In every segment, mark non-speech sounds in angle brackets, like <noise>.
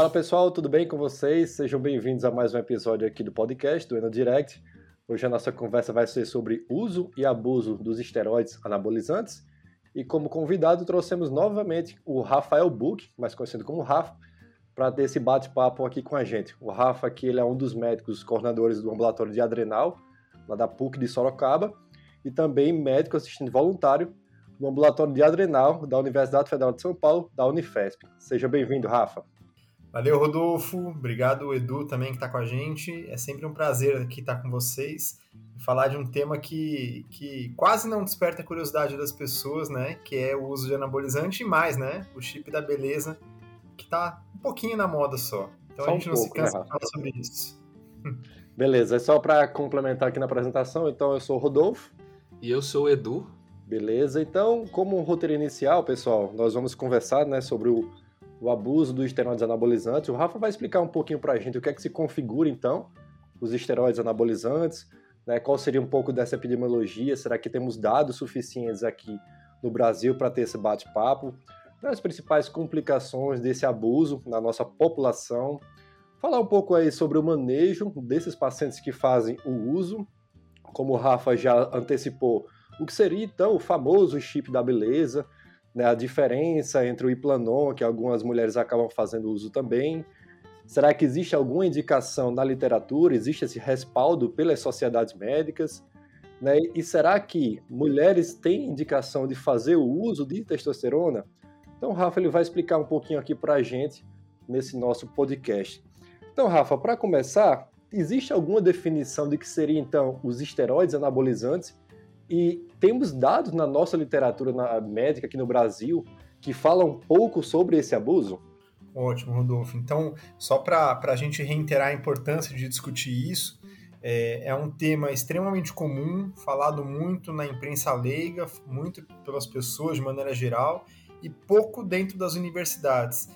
Fala pessoal, tudo bem com vocês? Sejam bem-vindos a mais um episódio aqui do podcast do Eno Direct. Hoje a nossa conversa vai ser sobre uso e abuso dos esteroides anabolizantes. E como convidado trouxemos novamente o Rafael Buch, mais conhecido como Rafa, para ter esse bate-papo aqui com a gente. O Rafa aqui ele é um dos médicos coordenadores do ambulatório de adrenal, lá da PUC de Sorocaba, e também médico assistente voluntário no ambulatório de adrenal da Universidade Federal de São Paulo, da Unifesp. Seja bem-vindo, Rafa. Valeu, Rodolfo. Obrigado, Edu, também que está com a gente. É sempre um prazer aqui estar com vocês e falar de um tema que, que quase não desperta a curiosidade das pessoas, né? Que é o uso de anabolizante e mais, né? O chip da beleza, que está um pouquinho na moda só. Então só a gente um não pouco, se cansa né, de falar sobre isso. <laughs> Beleza, é só para complementar aqui na apresentação. Então, eu sou o Rodolfo. E eu sou o Edu. Beleza, então, como um roteiro inicial, pessoal, nós vamos conversar né, sobre o o abuso dos esteroides anabolizantes. O Rafa vai explicar um pouquinho para a gente o que é que se configura, então, os esteroides anabolizantes, né, qual seria um pouco dessa epidemiologia, será que temos dados suficientes aqui no Brasil para ter esse bate-papo, as principais complicações desse abuso na nossa população, falar um pouco aí sobre o manejo desses pacientes que fazem o uso, como o Rafa já antecipou, o que seria então o famoso chip da beleza, né, a diferença entre o Iplanon, que algumas mulheres acabam fazendo uso também. Será que existe alguma indicação na literatura, existe esse respaldo pelas sociedades médicas? Né? E será que mulheres têm indicação de fazer o uso de testosterona? Então, Rafa ele vai explicar um pouquinho aqui para a gente nesse nosso podcast. Então, Rafa, para começar, existe alguma definição de que seria então os esteroides anabolizantes e temos dados na nossa literatura na médica aqui no Brasil que falam um pouco sobre esse abuso? Ótimo, Rodolfo. Então, só para a gente reiterar a importância de discutir isso, é, é, um tema extremamente comum, falado muito na imprensa leiga, muito pelas pessoas de maneira geral, e pouco dentro das universidades,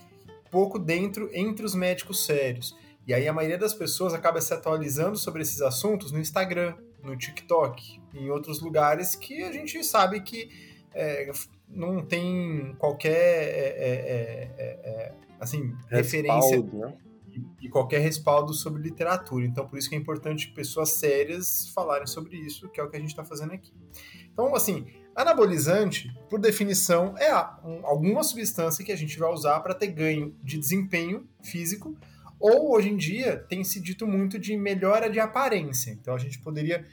pouco dentro entre os médicos sérios. E aí a maioria das pessoas acaba se atualizando sobre esses assuntos no Instagram, no TikTok, em outros lugares que a gente sabe que é, não tem qualquer é, é, é, é assim, respaldo, referência né? e, e, qualquer respaldo sobre literatura. Então, por isso que é importante pessoas sérias falarem sobre isso, que é o que a gente está fazendo aqui. Então, assim, anabolizante, por definição, é alguma substância que a gente vai usar para ter ganho de desempenho físico ou hoje em dia tem se dito muito de melhora de aparência. Então a gente poderia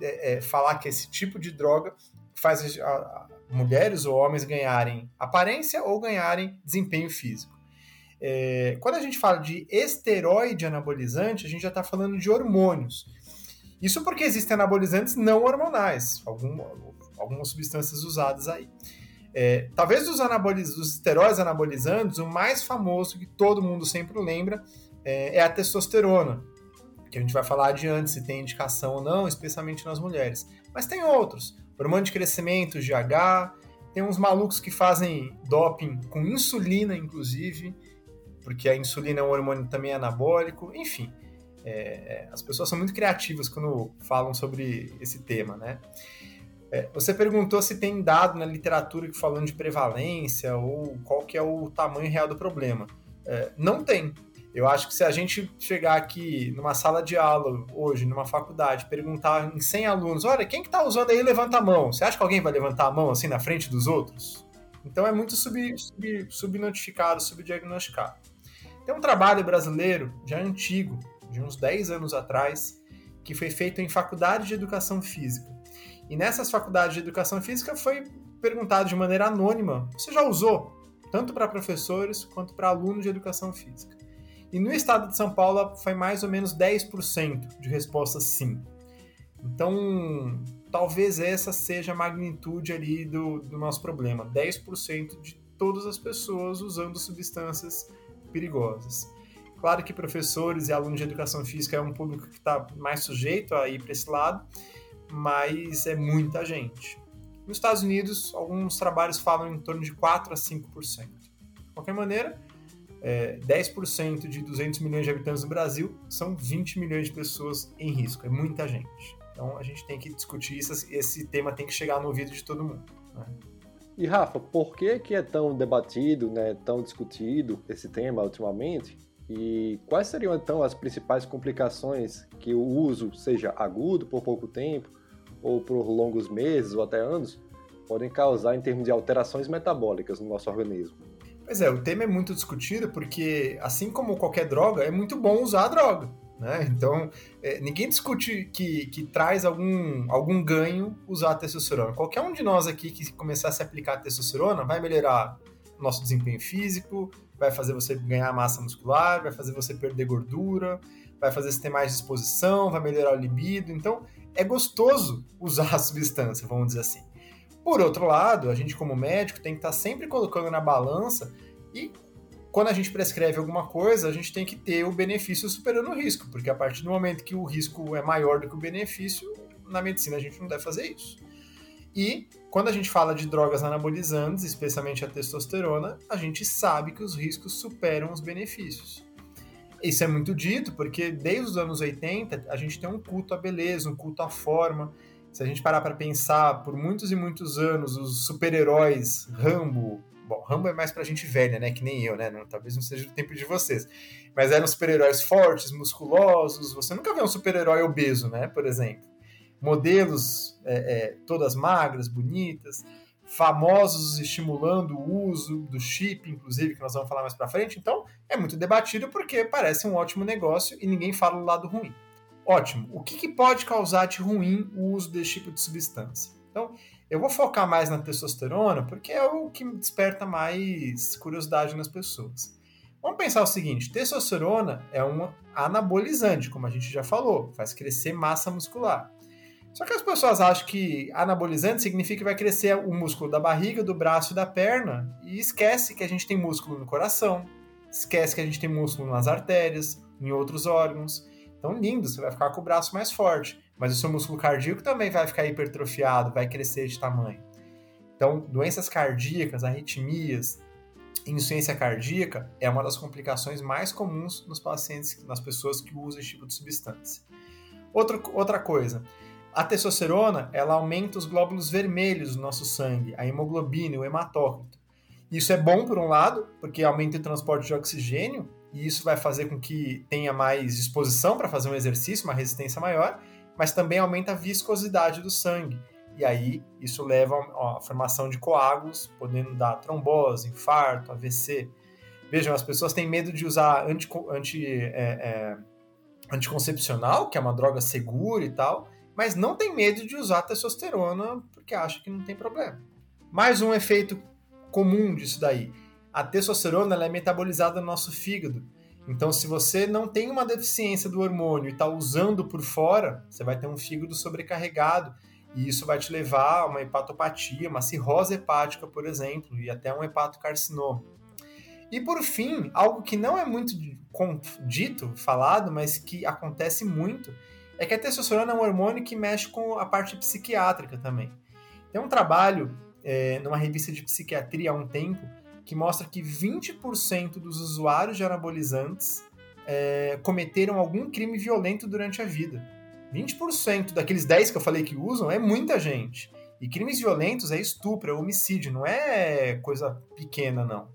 é, é, falar que esse tipo de droga faz a, a, mulheres ou homens ganharem aparência ou ganharem desempenho físico. É, quando a gente fala de esteroide anabolizante, a gente já está falando de hormônios. Isso porque existem anabolizantes não hormonais, algum, algumas substâncias usadas aí. É, talvez dos, dos esteroides anabolizantes, o mais famoso que todo mundo sempre lembra é, é a testosterona, que a gente vai falar adiante se tem indicação ou não, especialmente nas mulheres. Mas tem outros, hormônio de crescimento, GH, tem uns malucos que fazem doping com insulina, inclusive, porque a insulina é um hormônio também anabólico, enfim. É, as pessoas são muito criativas quando falam sobre esse tema, né? É, você perguntou se tem dado na literatura falando de prevalência ou qual que é o tamanho real do problema. É, não tem. Eu acho que se a gente chegar aqui numa sala de aula hoje, numa faculdade, perguntar em 100 alunos, olha, quem que tá usando aí, levanta a mão. Você acha que alguém vai levantar a mão assim na frente dos outros? Então é muito sub, sub, subnotificado, subdiagnosticado. Tem um trabalho brasileiro, já antigo, de uns 10 anos atrás, que foi feito em faculdade de educação física. E nessas faculdades de educação física foi perguntado de maneira anônima: você já usou? Tanto para professores quanto para alunos de educação física. E no estado de São Paulo foi mais ou menos 10% de respostas sim. Então, talvez essa seja a magnitude ali do, do nosso problema. 10% de todas as pessoas usando substâncias perigosas. Claro que professores e alunos de educação física é um público que está mais sujeito a ir para esse lado, mas é muita gente. Nos Estados Unidos, alguns trabalhos falam em torno de 4 a 5%. De qualquer maneira, é, 10% de 200 milhões de habitantes no Brasil são 20 milhões de pessoas em risco. É muita gente. Então a gente tem que discutir isso, esse tema tem que chegar no ouvido de todo mundo. Né? E Rafa, por que, que é tão debatido, né, tão discutido esse tema ultimamente? E quais seriam então as principais complicações que o uso, seja agudo por pouco tempo, ou por longos meses ou até anos, podem causar em termos de alterações metabólicas no nosso organismo? Pois é, o tema é muito discutido porque, assim como qualquer droga, é muito bom usar a droga. Né? Então, é, ninguém discute que, que traz algum, algum ganho usar a testosterona. Qualquer um de nós aqui que começasse a aplicar a testosterona vai melhorar nosso desempenho físico, vai fazer você ganhar massa muscular, vai fazer você perder gordura, vai fazer você ter mais disposição, vai melhorar o libido. Então, é gostoso usar a substância, vamos dizer assim. Por outro lado, a gente como médico tem que estar sempre colocando na balança e quando a gente prescreve alguma coisa, a gente tem que ter o benefício superando o risco, porque a partir do momento que o risco é maior do que o benefício, na medicina a gente não deve fazer isso. E quando a gente fala de drogas anabolizantes, especialmente a testosterona, a gente sabe que os riscos superam os benefícios. Isso é muito dito porque desde os anos 80 a gente tem um culto à beleza, um culto à forma. Se a gente parar para pensar, por muitos e muitos anos, os super-heróis Rambo, Bom, Rambo é mais pra gente velha, né? Que nem eu, né? Não, talvez não seja do tempo de vocês. Mas eram super-heróis fortes, musculosos. Você nunca vê um super-herói obeso, né? Por exemplo. Modelos é, é, todas magras, bonitas. Famosos estimulando o uso do chip, inclusive, que nós vamos falar mais pra frente. Então, é muito debatido porque parece um ótimo negócio e ninguém fala do lado ruim. Ótimo. O que, que pode causar de ruim o uso desse tipo de substância? Então, eu vou focar mais na testosterona porque é o que desperta mais curiosidade nas pessoas. Vamos pensar o seguinte: testosterona é um anabolizante, como a gente já falou, faz crescer massa muscular. Só que as pessoas acham que anabolizante significa que vai crescer o músculo da barriga, do braço e da perna e esquece que a gente tem músculo no coração, esquece que a gente tem músculo nas artérias, em outros órgãos. Então, lindo, você vai ficar com o braço mais forte mas o seu músculo cardíaco também vai ficar hipertrofiado, vai crescer de tamanho. Então, doenças cardíacas, arritmias, insuficiência cardíaca é uma das complicações mais comuns nos pacientes, nas pessoas que usam esse tipo de substância. Outra, outra coisa, a testosterona ela aumenta os glóbulos vermelhos do nosso sangue, a hemoglobina, o hematócrito. Isso é bom por um lado, porque aumenta o transporte de oxigênio, e isso vai fazer com que tenha mais disposição para fazer um exercício, uma resistência maior, mas também aumenta a viscosidade do sangue. E aí isso leva à formação de coágulos, podendo dar trombose, infarto, AVC. Vejam, as pessoas têm medo de usar anti, anti, é, é, anticoncepcional, que é uma droga segura e tal, mas não tem medo de usar testosterona porque acha que não tem problema. Mais um efeito comum disso daí. A testosterona é metabolizada no nosso fígado então, se você não tem uma deficiência do hormônio e está usando por fora, você vai ter um fígado sobrecarregado e isso vai te levar a uma hepatopatia, uma cirrose hepática, por exemplo, e até um hepatocarcinoma. E por fim, algo que não é muito dito, falado, mas que acontece muito, é que a testosterona é um hormônio que mexe com a parte psiquiátrica também. Tem um trabalho é, numa revista de psiquiatria há um tempo que mostra que 20% dos usuários de anabolizantes é, cometeram algum crime violento durante a vida. 20% daqueles 10 que eu falei que usam é muita gente. E crimes violentos é estupro, é homicídio, não é coisa pequena, não.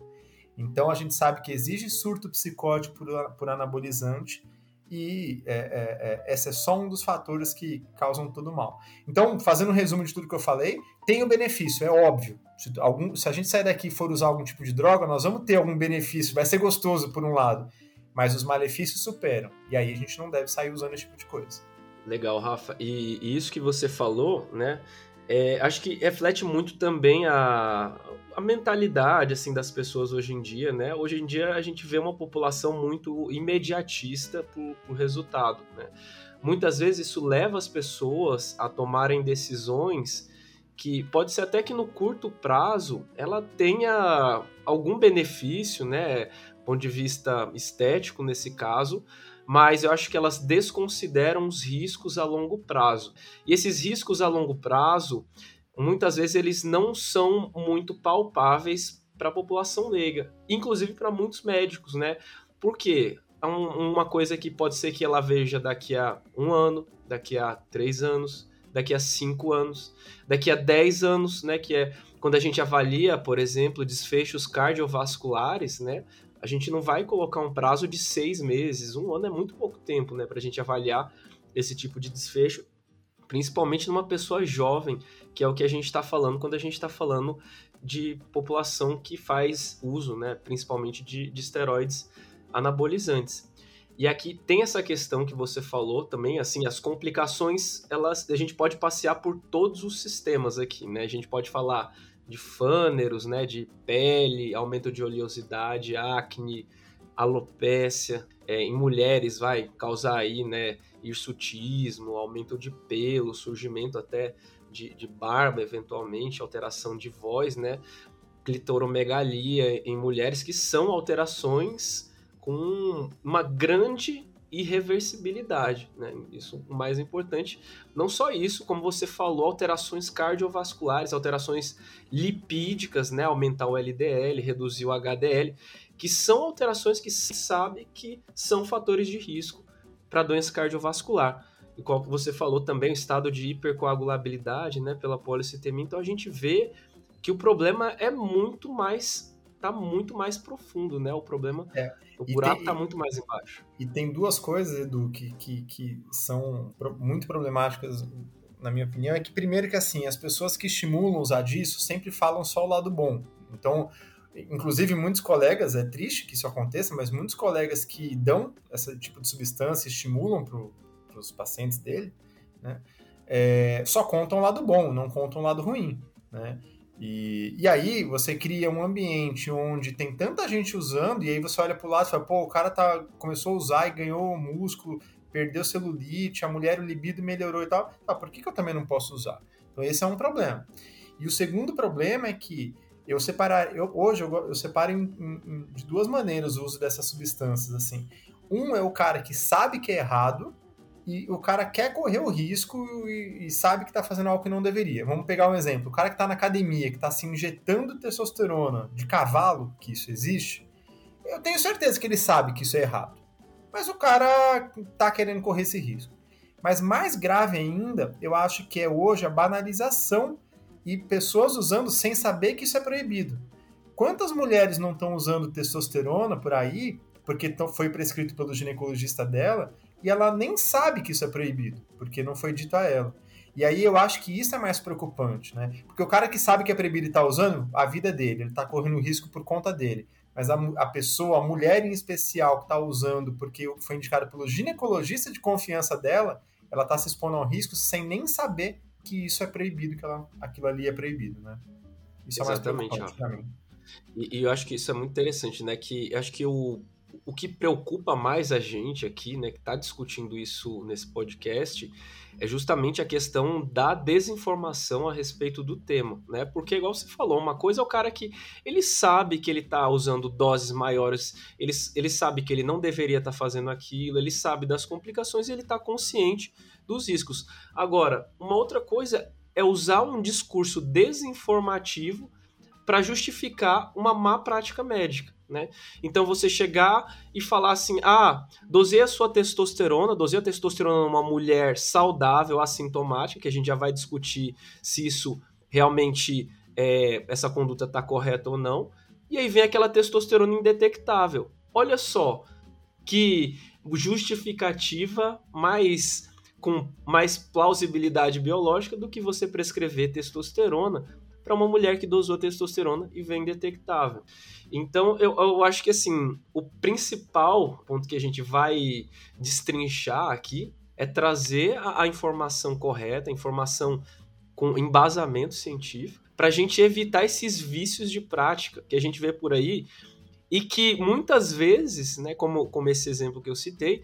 Então a gente sabe que exige surto psicótico por, por anabolizante e é, é, é, esse é só um dos fatores que causam todo o mal. Então, fazendo um resumo de tudo que eu falei, tem o benefício, é óbvio. Se, algum, se a gente sair daqui e for usar algum tipo de droga, nós vamos ter algum benefício, vai ser gostoso por um lado, mas os malefícios superam. E aí a gente não deve sair usando esse tipo de coisa. Legal, Rafa. E, e isso que você falou, né? É, acho que reflete muito também a, a mentalidade assim das pessoas hoje em dia, né? Hoje em dia a gente vê uma população muito imediatista por, por resultado, né? Muitas vezes isso leva as pessoas a tomarem decisões que pode ser até que no curto prazo ela tenha algum benefício, né, ponto de vista estético nesse caso, mas eu acho que elas desconsideram os riscos a longo prazo. E esses riscos a longo prazo, muitas vezes eles não são muito palpáveis para a população leiga, inclusive para muitos médicos, né? Por quê? uma coisa que pode ser que ela veja daqui a um ano, daqui a três anos, daqui a cinco anos, daqui a dez anos, né? Que é quando a gente avalia, por exemplo, desfechos cardiovasculares, né? A gente não vai colocar um prazo de seis meses, um ano é muito pouco tempo, né, para a gente avaliar esse tipo de desfecho, principalmente numa pessoa jovem, que é o que a gente está falando quando a gente está falando de população que faz uso, né, principalmente de, de esteroides anabolizantes. E aqui tem essa questão que você falou também, assim, as complicações, elas, a gente pode passear por todos os sistemas aqui, né? A gente pode falar de fâneros, né, de pele, aumento de oleosidade, acne, alopécia, é, em mulheres vai causar aí, né, hirsutismo, aumento de pelo, surgimento até de, de barba, eventualmente, alteração de voz, né, clitoromegalia em mulheres que são alterações com uma grande irreversibilidade, né? Isso o mais importante. Não só isso, como você falou, alterações cardiovasculares, alterações lipídicas, né? Aumentar o LDL, reduzir o HDL, que são alterações que se sabe que são fatores de risco para doença cardiovascular. E qual que você falou também, o estado de hipercoagulabilidade, né, pela policitemia. Então a gente vê que o problema é muito mais tá muito mais profundo, né? O problema, é. o buraco está muito mais embaixo. E tem duas coisas, Edu, que, que, que são muito problemáticas, na minha opinião, é que primeiro que assim, as pessoas que estimulam usar disso sempre falam só o lado bom. Então, inclusive muitos colegas, é triste que isso aconteça, mas muitos colegas que dão esse tipo de substância, estimulam para os pacientes dele, né? É, só contam o lado bom, não contam o lado ruim, né? E, e aí você cria um ambiente onde tem tanta gente usando, e aí você olha para o lado e fala, pô, o cara tá, começou a usar e ganhou músculo, perdeu celulite, a mulher, o libido melhorou e tal. Ah, por que, que eu também não posso usar? Então esse é um problema. E o segundo problema é que eu separar, eu, hoje eu, eu separo em, em, de duas maneiras o uso dessas substâncias. assim. Um é o cara que sabe que é errado, e o cara quer correr o risco e, e sabe que está fazendo algo que não deveria. Vamos pegar um exemplo. O cara que está na academia, que está se injetando testosterona de cavalo, que isso existe, eu tenho certeza que ele sabe que isso é errado. Mas o cara está querendo correr esse risco. Mas mais grave ainda, eu acho que é hoje a banalização e pessoas usando sem saber que isso é proibido. Quantas mulheres não estão usando testosterona por aí, porque foi prescrito pelo ginecologista dela, e ela nem sabe que isso é proibido, porque não foi dito a ela. E aí eu acho que isso é mais preocupante, né? Porque o cara que sabe que é proibido e está usando, a vida dele, ele está correndo risco por conta dele. Mas a, a pessoa, a mulher em especial que está usando porque foi indicada pelo ginecologista de confiança dela, ela está se expondo ao risco sem nem saber que isso é proibido, que ela, aquilo ali é proibido, né? Isso Exatamente, é mais preocupante para mim. E, e, eu acho que isso é muito interessante, né? Que acho que o o que preocupa mais a gente aqui, né, que está discutindo isso nesse podcast, é justamente a questão da desinformação a respeito do tema, né? Porque, igual você falou, uma coisa é o cara que ele sabe que ele está usando doses maiores, ele, ele sabe que ele não deveria estar tá fazendo aquilo, ele sabe das complicações e ele está consciente dos riscos. Agora, uma outra coisa é usar um discurso desinformativo para justificar uma má prática médica. Né? Então você chegar e falar assim: ah, dosei a sua testosterona, dosei a testosterona numa mulher saudável, assintomática, que a gente já vai discutir se isso realmente é, essa conduta está correta ou não. E aí vem aquela testosterona indetectável. Olha só que justificativa mais com mais plausibilidade biológica do que você prescrever testosterona para uma mulher que dosou testosterona e vem detectável. Então, eu, eu acho que assim, o principal ponto que a gente vai destrinchar aqui é trazer a, a informação correta, a informação com embasamento científico, para a gente evitar esses vícios de prática que a gente vê por aí e que muitas vezes, né, como, como esse exemplo que eu citei,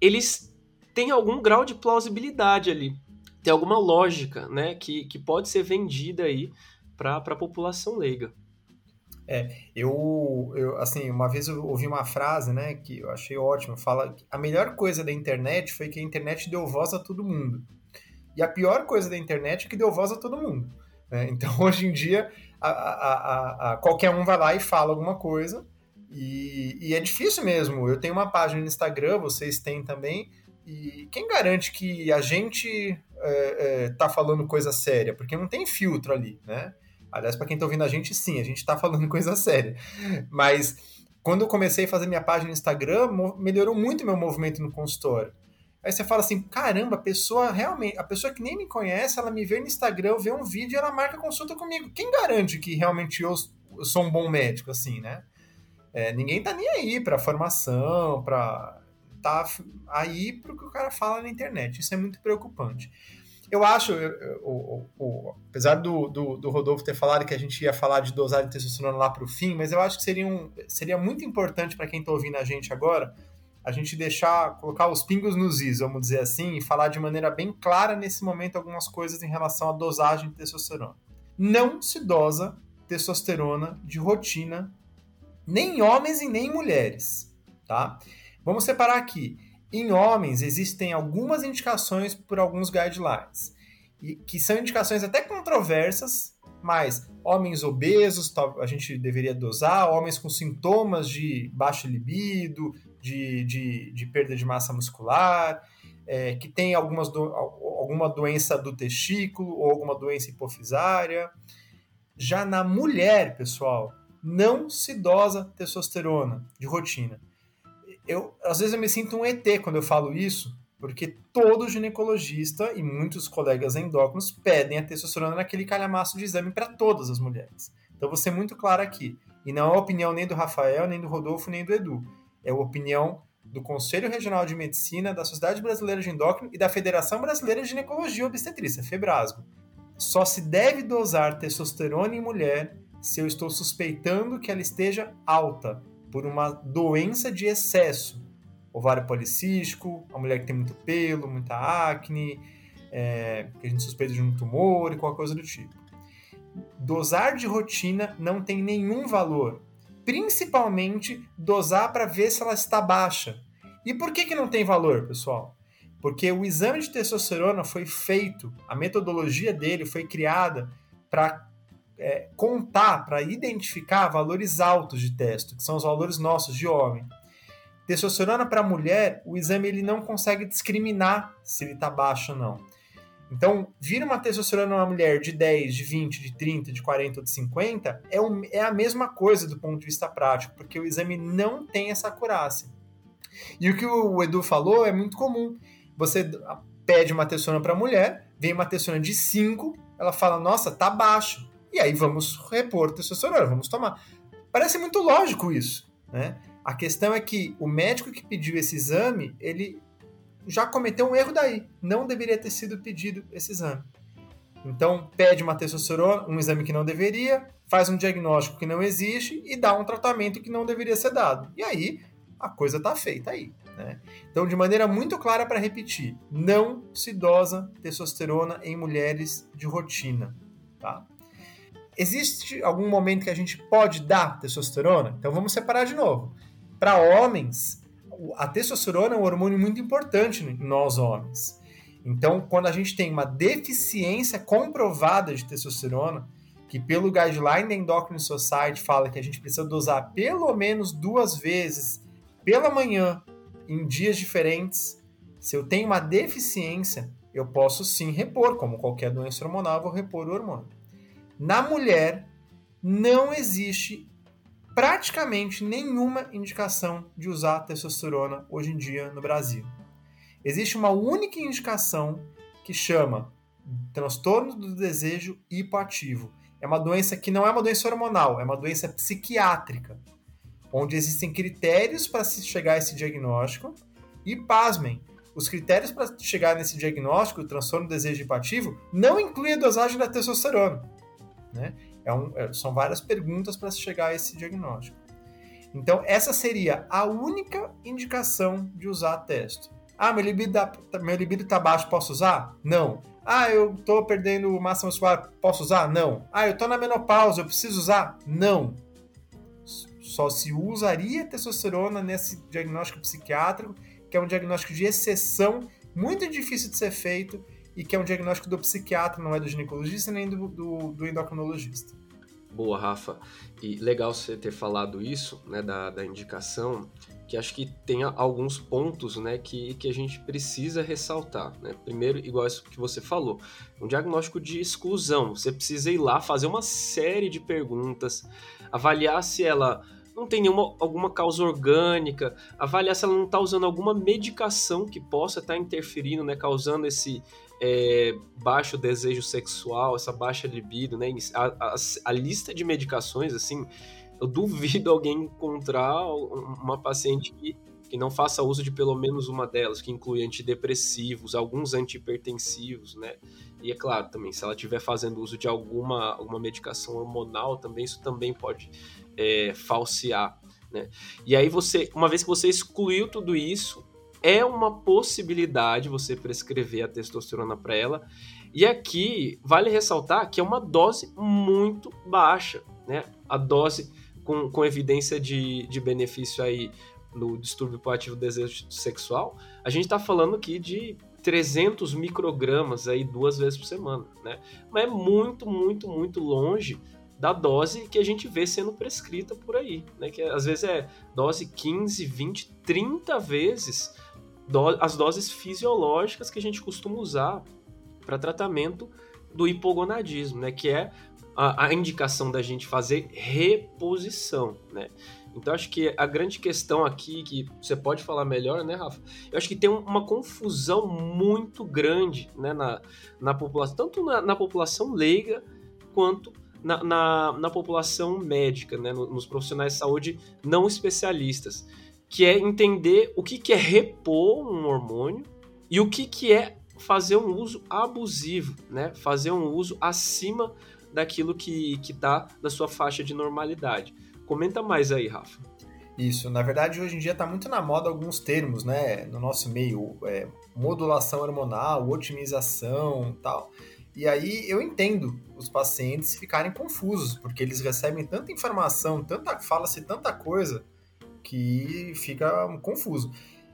eles têm algum grau de plausibilidade ali, tem alguma lógica, né, que, que pode ser vendida aí para a população leiga. É, eu, eu, assim, uma vez eu ouvi uma frase, né, que eu achei ótima, fala que a melhor coisa da internet foi que a internet deu voz a todo mundo. E a pior coisa da internet é que deu voz a todo mundo. Né? <laughs> Então, hoje em dia, a, a, a, qualquer um vai lá e fala alguma coisa, e, e, é difícil mesmo. Eu tenho uma página no Instagram, vocês têm também, e quem garante que a gente é, é, tá falando coisa séria? Porque não tem filtro ali, né? Aliás, para quem está ouvindo a gente, sim, a gente está falando coisa séria. Mas Quando eu comecei a fazer minha página no Instagram, melhorou muito meu movimento no consultório. Aí você fala assim, caramba, a pessoa realmente, a pessoa que nem me conhece, ela me vê no Instagram, vê um vídeo e ela marca consulta comigo. Quem garante que realmente eu, eu sou um bom médico, assim, né? É, ninguém tá nem aí para formação, para tá aí pro que o cara fala na internet. Isso é muito preocupante. Eu acho, eu, eu, eu, apesar do, do, do, Rodolfo ter falado que a gente ia falar de dosagem de testosterona lá para o fim, mas eu acho que seria, um, seria muito importante para quem está ouvindo a gente agora a gente deixar, colocar os pingos nos is, vamos dizer assim, e falar de maneira bem clara nesse momento algumas coisas em relação à dosagem de testosterona. Não se dosa testosterona de rotina, nem em homens e nem em mulheres, tá? Vamos separar aqui. Em homens, existem algumas indicações por alguns guidelines, e que são indicações até controversas, mas homens obesos a gente deveria dosar, homens com sintomas de baixa libido, de, de, de perda de massa muscular, é, que tem algumas do, alguma doença do testículo ou alguma doença hipofisária. Já na mulher, pessoal, não se dosa testosterona de rotina. Eu, às vezes eu me sinto um ET quando eu falo isso, porque todo ginecologista e muitos colegas endócrinos pedem a testosterona naquele calhamaço de exame para todas as mulheres. Então vou ser muito claro aqui. E não é a opinião nem do Rafael, nem do Rodolfo, nem do Edu é a opinião do Conselho Regional de Medicina, da Sociedade Brasileira de Endócrino e da Federação Brasileira de Ginecologia e Obstetrícia, FEBRASGO. Só se deve dosar testosterona em mulher se eu estou suspeitando que ela esteja alta por uma doença de excesso, ovário policístico, a mulher que tem muito pelo, muita acne, é, que a gente suspeita de um tumor e qualquer coisa do tipo. Dosar de rotina não tem nenhum valor principalmente dosar para ver se ela está baixa. E por que, que não tem valor, pessoal? Porque o exame de testosterona foi feito, a metodologia dele foi criada para é, contar, para identificar valores altos de testo, que são os valores nossos de homem. Testosterona para mulher, o exame ele não consegue discriminar se ele está baixo ou não. Então, vir uma testosterona numa mulher de 10, de 20, de 30, de 40 ou de 50 é, um, é a mesma coisa do ponto de vista prático, porque o exame não tem essa acurácia. E o que o Edu falou é muito comum. Você pede uma testosterona para mulher, vem uma testosterona de 5, ela fala, nossa, tá baixo. E aí vamos repor testosterona, vamos tomar. Parece muito lógico isso, né? A questão é que o médico que pediu esse exame, ele já cometeu um erro daí. Não deveria ter sido pedido esse exame. Então, pede uma testosterona, um exame que não deveria, faz um diagnóstico que não existe e dá um tratamento que não deveria ser dado. E aí, a coisa está feita aí. Né? Então, de maneira muito clara para repetir, não se dosa testosterona em mulheres de rotina. Tá? Existe algum momento que a gente pode dar testosterona? Então, vamos separar de novo. Para homens, a testosterona é um hormônio muito importante em nós homens. Então, quando a gente tem uma deficiência comprovada de testosterona, que pelo guideline da Endocrine Society fala que a gente precisa dosar pelo menos duas vezes pela manhã em dias diferentes, se eu tenho uma deficiência, eu posso sim repor, como qualquer doença hormonal, vou repor o hormônio. Na mulher, não existe praticamente nenhuma indicação de usar testosterona hoje em dia no Brasil. Existe uma única indicação que chama transtorno do desejo hipoativo. É uma doença que não é uma doença hormonal, é uma doença psiquiátrica, onde existem critérios para se chegar a esse diagnóstico. E pasmem, os critérios para chegar nesse diagnóstico, transtorno do desejo hipoativo, não inclui a dosagem da testosterona. Né? É um, é, são várias perguntas para se chegar a esse diagnóstico. Então, essa seria a única indicação de usar testo. Ah, meu libido, tá, meu libido tá baixo, posso usar? Não. Ah, eu tô perdendo massa muscular, posso usar? Não. Ah, eu tô na menopausa, eu preciso usar? Não. Só se usaria testosterona nesse diagnóstico psiquiátrico, que é um diagnóstico de exceção, muito difícil de ser feito e que é um diagnóstico do psiquiatra, não é do ginecologista nem do, do, do endocrinologista. Boa, Rafa. E legal você ter falado isso, né, da, da indicação, que acho que tem alguns pontos, né, que, que a gente precisa ressaltar, né? Primeiro, igual isso que você falou, um diagnóstico de exclusão. Você precisa ir lá fazer uma série de perguntas, avaliar se ela não tem nenhuma alguma causa orgânica, avaliar se ela não está usando alguma medicação que possa estar tá interferindo, né, causando esse é, baixo desejo sexual, essa baixa libido, né? A, a, a, lista de medicações, assim, eu duvido <laughs> alguém encontrar uma paciente que, que não faça uso de pelo menos uma delas, que inclui antidepressivos, alguns antihipertensivos, né? E é claro, também, se ela estiver fazendo uso de alguma, alguma medicação hormonal, também isso também pode é, falsear, né? E aí você, uma vez que você excluiu tudo isso, é uma possibilidade você prescrever a testosterona para ela. E aqui vale ressaltar que é uma dose muito baixa, né? A dose com, com evidência de, de benefício aí no distúrbio proativo do desejo sexual, a gente está falando aqui de 300 microgramas aí duas vezes por semana, né? Mas é muito, muito, muito longe da dose que a gente vê sendo prescrita por aí, né? Que às vezes é dose 15, 20, 30 vezes do, as doses fisiológicas que a gente costuma usar para tratamento do hipogonadismo, né? Que é a, a, indicação da gente fazer reposição, né? Então acho que a grande questão aqui que você pode falar melhor, né, Rafa? Eu acho que tem uma confusão muito grande, né, na, na população, tanto na, na população leiga quanto na, na, na população médica, né, nos profissionais de saúde não especialistas que é entender o que, que é repor um hormônio e o que, que é fazer um uso abusivo, né? Fazer um uso acima daquilo que está da sua faixa de normalidade. Comenta mais aí, Rafa. Isso, na verdade, hoje em dia está muito na moda alguns termos, né? No nosso meio, é, modulação hormonal, otimização tal. E aí eu entendo os pacientes ficarem confusos, porque eles recebem tanta informação, tanta fala-se tanta coisa que fica confuso.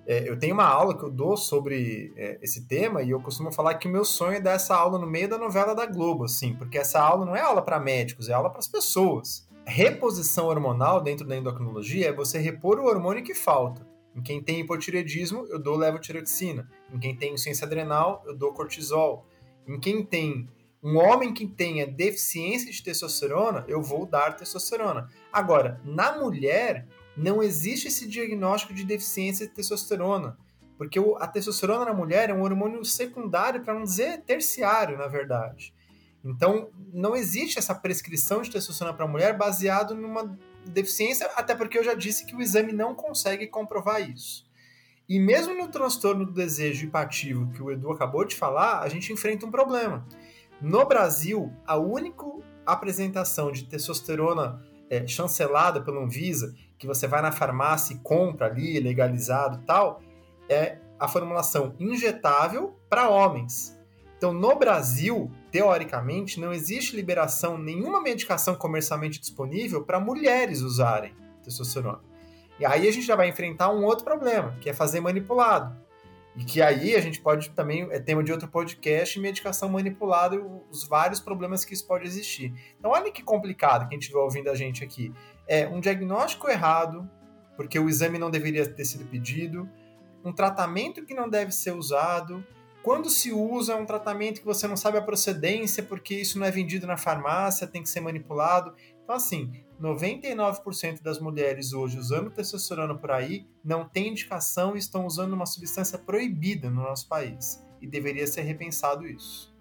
É, eu tenho uma aula que eu dou sobre é, esse tema e eu costumo falar que o meu sonho é dar essa aula no meio da novela da Globo, assim, porque essa aula não é aula para médicos, é aula para as pessoas. Reposição hormonal dentro da endocrinologia é você repor o hormônio que falta. Em quem tem hipotireoidismo, eu dou levotiroxina. Em quem tem insuficiência adrenal, eu dou cortisol. Em quem tem um homem que tenha deficiência de testosterona, eu vou dar testosterona. Agora, na mulher, não existe esse diagnóstico de deficiência de testosterona, porque a testosterona na mulher é um hormônio secundário, para não dizer terciário, na verdade. Então, não existe essa prescrição de testosterona para mulher baseado numa deficiência, até porque eu já disse que o exame não consegue comprovar isso. E mesmo no transtorno do desejo hipativo que o Edu acabou de falar, a gente enfrenta um problema. No Brasil, a única apresentação de testosterona é, chancelada pela Anvisa, que você vai na farmácia e compra ali, legalizado tal, é a formulação injetável para homens. Então, no Brasil, teoricamente, não existe liberação, nenhuma medicação comercialmente disponível para mulheres usarem testosterona. E aí a gente já vai enfrentar um outro problema, que é fazer manipulado. E que aí a gente pode também, é tema de outro podcast, medicação manipulada os vários problemas que isso pode existir. Então, olha que complicado quem estiver ouvindo a gente aqui. É um diagnóstico errado, porque o exame não deveria ter sido pedido, um tratamento que não deve ser usado. Quando se usa, é um tratamento que você não sabe a procedência, porque isso não é vendido na farmácia, tem que ser manipulado. Então, assim, 99% das mulheres hoje usando testosterona por aí não tem indicação e estão usando uma substância proibida no nosso país. E deveria ser repensado isso.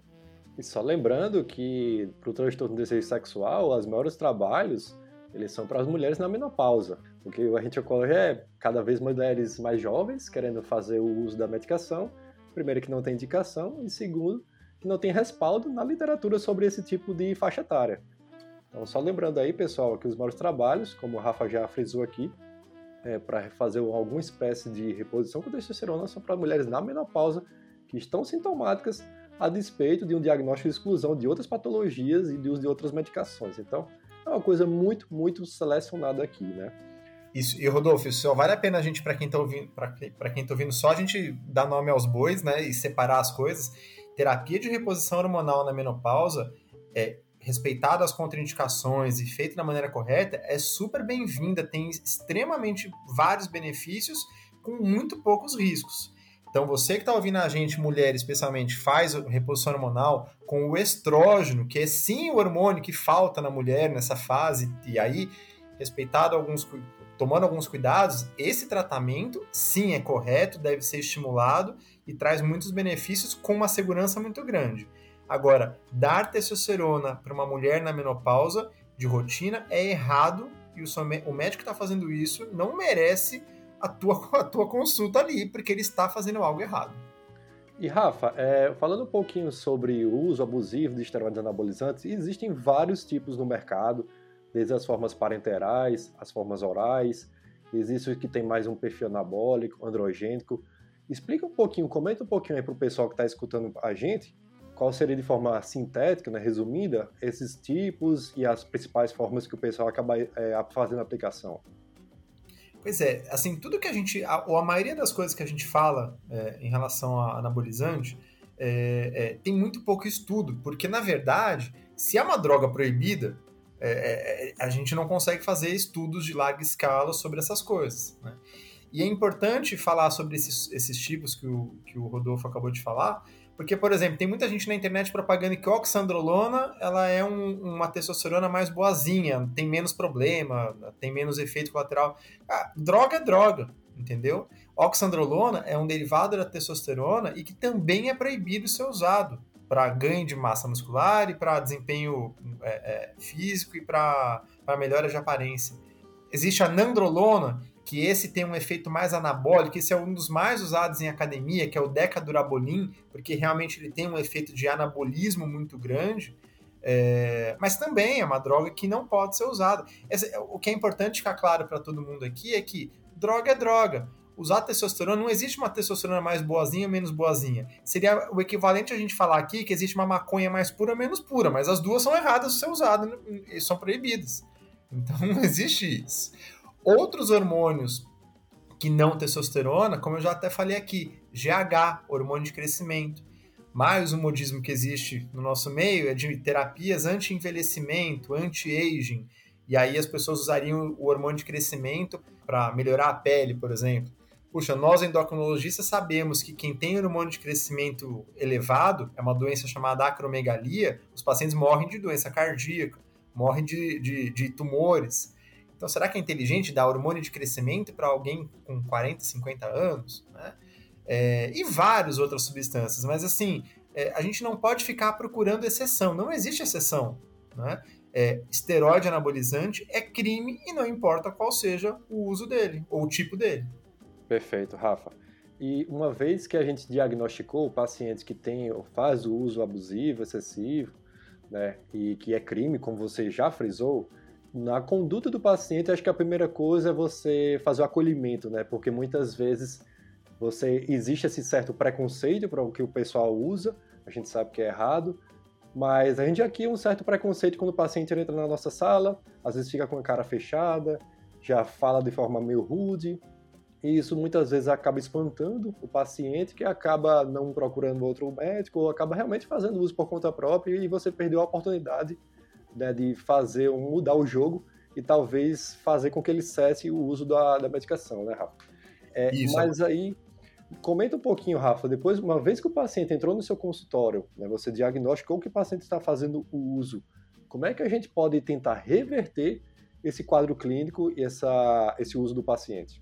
E só lembrando que para o transtorno do desejo sexual, os maiores trabalhos eles são para as mulheres na menopausa. Porque a gente ocorre é cada vez mulheres mais jovens querendo fazer o uso da medicação. Primeiro, que não tem indicação, e segundo, que não tem respaldo na literatura sobre esse tipo de faixa etária. Então, só lembrando aí, pessoal, que os maiores trabalhos, como o Rafa já frisou aqui, é, para fazer alguma espécie de reposição com testosterona são para mulheres na menopausa que estão sintomáticas a despeito de um diagnóstico de exclusão de outras patologias e de uso de outras medicações. Então, é uma coisa muito, muito selecionada aqui, né? Isso, e Rodolfo, só vale a pena a gente, para quem está ouvindo, para quem tá ouvindo só, a gente dar nome aos bois, né, e separar as coisas. Terapia de reposição hormonal na menopausa é respeitado as contraindicações e feito da maneira correta, é super bem-vinda, tem extremamente vários benefícios com muito poucos riscos. Então, você que está ouvindo a gente, mulher especialmente, faz reposição hormonal com o estrógeno, que é sim o hormônio que falta na mulher nessa fase, e aí respeitado alguns tomando alguns cuidados, esse tratamento sim é correto, deve ser estimulado e traz muitos benefícios com uma segurança muito grande. Agora, dar testosterona para uma mulher na menopausa de rotina é errado e o, o médico que está fazendo isso não merece a tua, <laughs> a tua consulta ali, porque ele está fazendo algo errado. E Rafa, é, falando um pouquinho sobre o uso abusivo de esteroides anabolizantes, existem vários tipos no mercado, desde as formas parenterais, as formas orais, existe o que tem mais um perfil anabólico, androgênico. Explica um pouquinho, comenta um pouquinho aí para o pessoal que está escutando a gente, qual seria de forma sintética, né, resumida, esses tipos e as principais formas que o pessoal acaba é, fazendo a aplicação. Pois é, assim, tudo que a gente, a, ou a maioria das coisas que a gente fala é, em relação a anabolizante, é, é, tem muito pouco estudo, porque na verdade, se é uma droga proibida, é, é, é, a gente não consegue fazer estudos de larga escala sobre essas coisas. Né? E é importante falar sobre esses, esses tipos que o, que o Rodolfo acabou de falar, porque, por exemplo, tem muita gente na internet propagando que a oxandrolona ela é um, uma testosterona mais boazinha, tem menos problema, tem menos efeito colateral. Ah, droga é droga, entendeu? Oxandrolona é um derivado da testosterona e que também é proibido ser usado para ganho de massa muscular e para desempenho é, é, físico e para melhora de aparência. Existe a nandrolona, que esse tem um efeito mais anabólico, esse é um dos mais usados em academia, que é o decadurabolin, porque realmente ele tem um efeito de anabolismo muito grande, é, mas também é uma droga que não pode ser usada. O que é importante ficar claro para todo mundo aqui é que droga é droga. Usar testosterona, não existe uma testosterona mais boazinha ou menos boazinha. Seria o equivalente a gente falar aqui que existe uma maconha mais pura ou menos pura, mas as duas são erradas de ser usadas e são proibidas. Então <laughs> não existe isso. Outros hormônios que não testosterona, como eu já até falei aqui, GH, hormônio de crescimento. Mais o modismo que existe no nosso meio é de terapias anti-envelhecimento, anti-aging. E aí as pessoas usariam o hormônio de crescimento para melhorar a pele, por exemplo. Puxa, nós endocrinologistas sabemos que quem tem hormônio de crescimento elevado, é uma doença chamada acromegalia, os pacientes morrem de doença cardíaca, morrem de, de, de tumores. Então, será que é inteligente dar hormônio de crescimento para alguém com 40, 50 anos? Né? É, e várias outras substâncias. Mas, assim, é, a gente não pode ficar procurando exceção. Não existe exceção. Né? É, esteroide anabolizante é crime e não importa qual seja o uso dele ou o tipo dele. Perfeito, Rafa. E uma vez que a gente diagnosticou pacientes que têm ou faz o uso abusivo, excessivo, né, e que é crime, como você já frisou, na conduta do paciente, acho que a primeira coisa é você fazer o acolhimento, né? Porque muitas vezes você existe esse certo preconceito para o que o pessoal usa, a gente sabe que é errado, mas a gente aqui um certo preconceito quando o paciente entra na nossa sala, às vezes fica com a cara fechada, já fala de forma meio rude, e isso muitas vezes acaba espantando o paciente, que acaba não procurando outro médico, ou acaba realmente fazendo uso por conta própria, e você perdeu a oportunidade né, de fazer mudar o jogo e talvez fazer com que ele cesse o uso da, da medicação, né, Rafa? É, Isso. Mas aí, comenta um pouquinho, Rafa, depois, uma vez que o paciente entrou no seu consultório, né, você diagnosticou que o paciente está fazendo o uso, como é que a gente pode tentar reverter esse quadro clínico e essa, esse uso do paciente?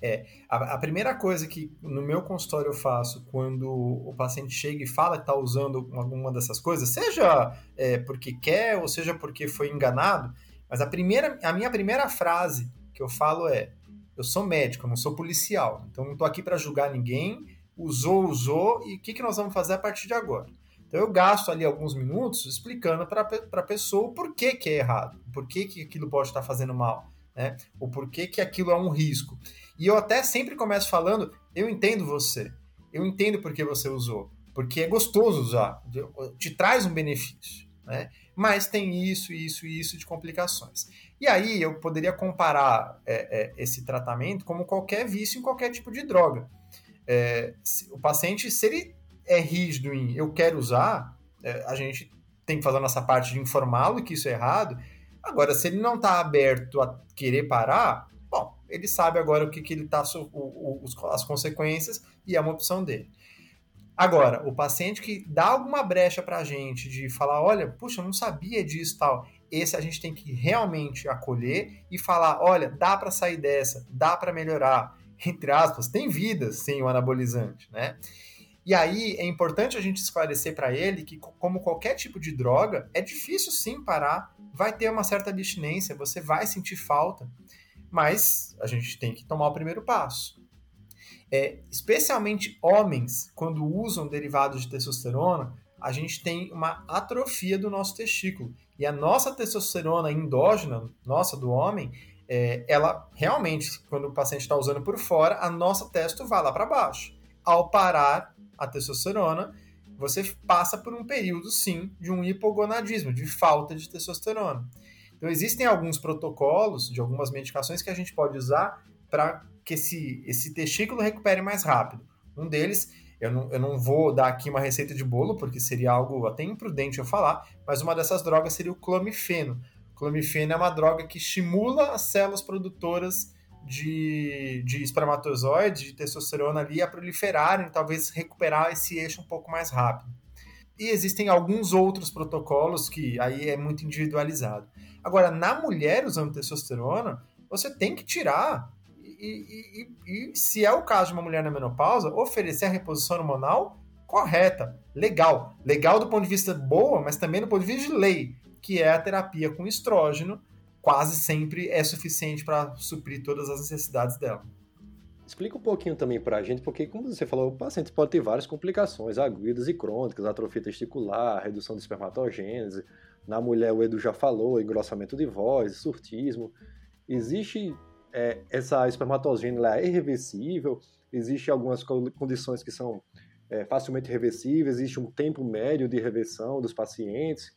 É, a, a, primeira coisa que no meu consultório eu faço quando o paciente chega e fala que está usando alguma dessas coisas, seja é, porque quer ou seja porque foi enganado, mas a, primeira, a minha primeira frase que eu falo é: eu sou médico, eu não sou policial, então não estou aqui para julgar ninguém, usou, usou, e o que, que nós vamos fazer a partir de agora? Então eu gasto ali alguns minutos explicando para a pessoa o porquê que é errado, por que, aquilo pode estar fazendo mal, né? o porquê que aquilo é um risco. E eu até sempre começo falando, eu entendo você, eu entendo porque você usou, porque é gostoso usar, te traz um benefício, né? Mas tem isso, isso e isso de complicações. E aí eu poderia comparar é, é, esse tratamento como qualquer vício em qualquer tipo de droga. É, o paciente, se ele é rígido em eu quero usar, é, a gente tem que fazer a nossa parte de informá-lo que isso é errado. Agora, se ele não está aberto a querer parar, ele sabe agora o que, que ele está, as consequências e é uma opção dele. Agora, o paciente que dá alguma brecha para a gente de falar, olha, puxa, eu não sabia disso tal, esse a gente tem que realmente acolher e falar, olha, dá para sair dessa, dá para melhorar. Entre aspas, tem vida sem o anabolizante, né? E aí é importante a gente esclarecer para ele que, como qualquer tipo de droga, é difícil sim parar, vai ter uma certa abstinência, você vai sentir falta, mas a gente tem que tomar o primeiro passo. É, especialmente homens, quando usam derivados de testosterona, a gente tem uma atrofia do nosso testículo. E a nossa testosterona endógena, nossa, do homem, é, ela realmente, quando o paciente está usando por fora, a nossa testo vai lá para baixo. Ao parar a testosterona, você passa por um período, sim, de um hipogonadismo, de falta de testosterona. Então, existem alguns protocolos de algumas medicações que a gente pode usar para que esse, esse testículo recupere mais rápido. Um deles, eu não, eu não vou dar aqui uma receita de bolo, porque seria algo até imprudente eu falar, mas uma dessas drogas seria o clomifeno. O clomifeno é uma droga que estimula as células produtoras de, de espermatozoide, de testosterona ali a proliferarem, talvez recuperar esse eixo um pouco mais rápido. E existem alguns outros protocolos que aí é muito individualizado. Agora, na mulher usando testosterona, você tem que tirar. E, e, e, se é o caso de uma mulher na menopausa, oferecer a reposição hormonal correta, legal. Legal do ponto de vista boa, mas também do ponto de vista de lei, que é a terapia com estrógeno, quase sempre é suficiente para suprir todas as necessidades dela. Explica um pouquinho também para a gente, porque, como você falou, o paciente pode ter várias complicações agudas e crônicas, atrofia testicular, redução de espermatogênese. Na mulher, o Edu já falou, engrossamento de voz, surtismo. Existe é, essa espermatogênese, é irreversível? Existe algumas condições que são é, facilmente reversíveis? Existe um tempo médio de reversão dos pacientes?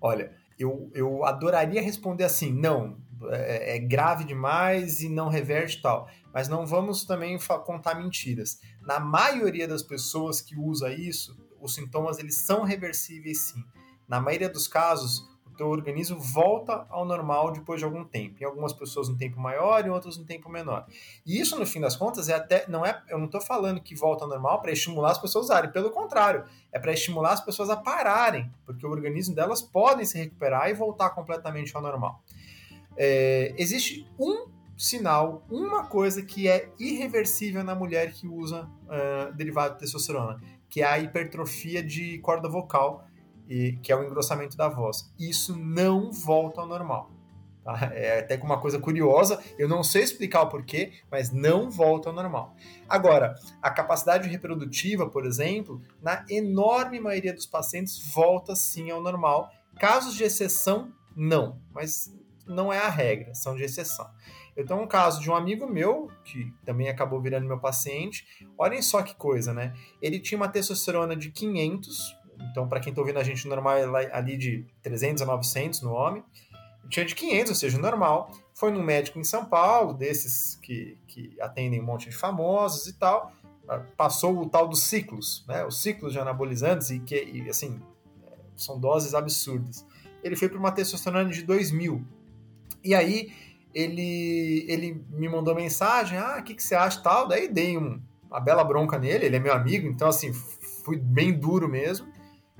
Olha, eu, eu adoraria responder assim, não, é, é, grave demais e não reverte tal. Mas não vamos também contar mentiras. Na maioria das pessoas que usa isso, os sintomas eles são reversíveis sim. Na maioria dos casos, teu organismo volta ao normal depois de algum tempo. Em algumas pessoas um tempo maior, em outras um tempo menor. E isso, no fim das contas, é até não é, eu não estou falando que volta ao normal para estimular as pessoas a usarem, pelo contrário, é para estimular as pessoas a pararem, porque o organismo delas podem se recuperar e voltar completamente ao normal. É, existe um sinal, uma coisa que é irreversível na mulher que usa uh, derivado de testosterona, que é a hipertrofia de corda vocal, e, que é o engrossamento da voz. Isso não volta ao normal. Tá? É até uma coisa curiosa, eu não sei explicar o porquê, mas não volta ao normal. Agora, a capacidade reprodutiva, por exemplo, na enorme maioria dos pacientes volta sim ao normal. Casos de exceção, não, mas não é a regra, são de exceção. Eu tenho um caso de um amigo meu, que também acabou virando meu paciente. Olhem só que coisa, né? Ele tinha uma testosterona de 500 então, para quem está ouvindo a gente normal, é ali de 300 a 900 no homem. Tinha de 500, ou seja, normal. Foi num médico em São Paulo, desses que, que atendem um monte de famosos e tal. Ah, passou o tal dos ciclos, né? Os ciclos de anabolizantes, e que, e, assim, são doses absurdas. Ele foi para uma testosterona de 2000. E aí, ele, ele me mandou mensagem: ah, o que, que você acha tal? Daí dei um, uma bela bronca nele, ele é meu amigo, então, assim, fui bem duro mesmo.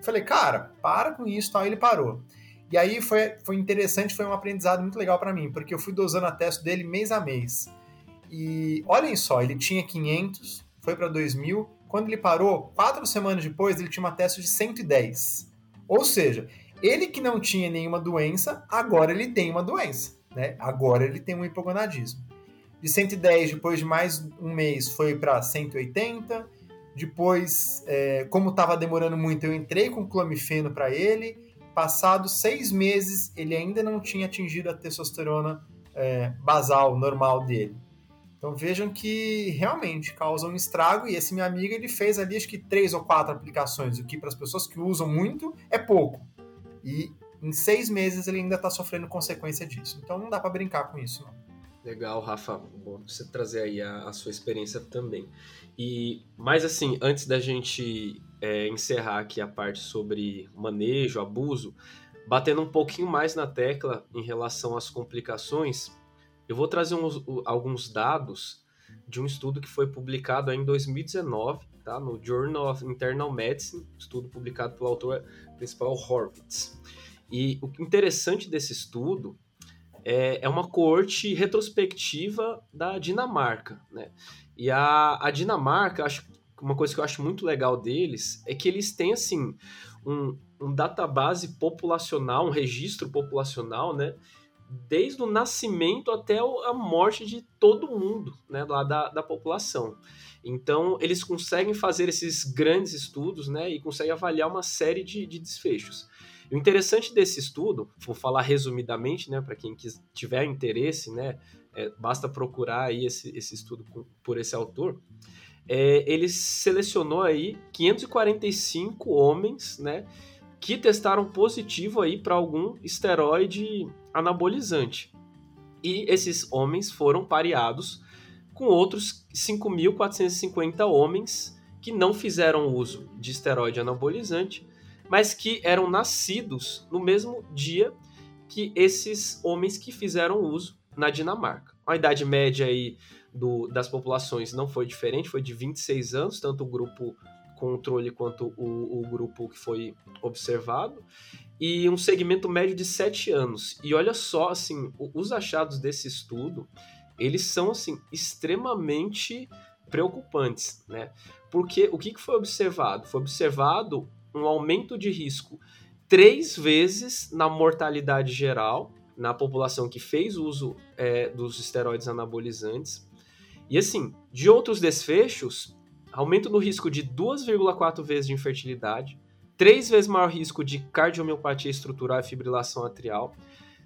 Falei, cara, para com isso tal. Ele parou. E aí foi, foi interessante, foi um aprendizado muito legal para mim, porque eu fui dosando a testo dele mês a mês. E olhem só, ele tinha 500, foi para 2000. Quando ele parou, quatro semanas depois, ele tinha uma testo de 110. Ou seja, ele que não tinha nenhuma doença, agora ele tem uma doença. Né? Agora ele tem um hipogonadismo. De 110, depois de mais um mês, foi para 180 depois, é, como estava demorando muito, eu entrei com clomifeno para ele. Passados seis meses, ele ainda não tinha atingido a testosterona é, basal, normal dele. Então vejam que realmente causa um estrago. E esse meu amigo ele fez ali acho que três ou quatro aplicações, o que para as pessoas que usam muito é pouco. E em seis meses ele ainda está sofrendo consequência disso. Então não dá para brincar com isso. Não. Legal, Rafa. Bom você trazer aí a, a sua experiência também. E, mas assim, antes da gente é, encerrar aqui a parte sobre manejo, abuso, batendo um pouquinho mais na tecla em relação às complicações, eu vou trazer uns, alguns dados de um estudo que foi publicado em 2019, tá? no Journal of Internal Medicine, estudo publicado pelo autor principal Horvitz. E o interessante desse estudo é, é uma coorte retrospectiva da Dinamarca, né? E a, a Dinamarca, acho uma coisa que eu acho muito legal deles é que eles têm assim um, um database populacional, um registro populacional, né? Desde o nascimento até a morte de todo mundo, né? Lá da, da população. Então, eles conseguem fazer esses grandes estudos, né? E conseguem avaliar uma série de, de desfechos. O interessante desse estudo, vou falar resumidamente, né? Para quem tiver interesse, né? É, basta procurar aí esse, esse estudo por esse autor. É, ele selecionou aí 545 homens, né? que testaram positivo aí para algum esteroide anabolizante. E esses homens foram pareados com outros 5.450 homens que não fizeram uso de esteroide anabolizante, mas que eram nascidos no mesmo dia que esses homens que fizeram uso na Dinamarca. A idade média aí do, das populações não foi diferente, foi de 26 anos, tanto o grupo controle quanto o, o grupo que foi observado, e um segmento médio de 7 anos. E olha só, assim, os achados desse estudo, eles são, assim, extremamente preocupantes, né? Porque o que foi observado? Foi observado um aumento de risco três vezes na mortalidade geral na população que fez uso é, dos esteroides anabolizantes. E assim, de outros desfechos, aumento no risco de 2,4 vezes de infertilidade, 3 vezes maior risco de cardiomiopatia estrutural e fibrilação atrial,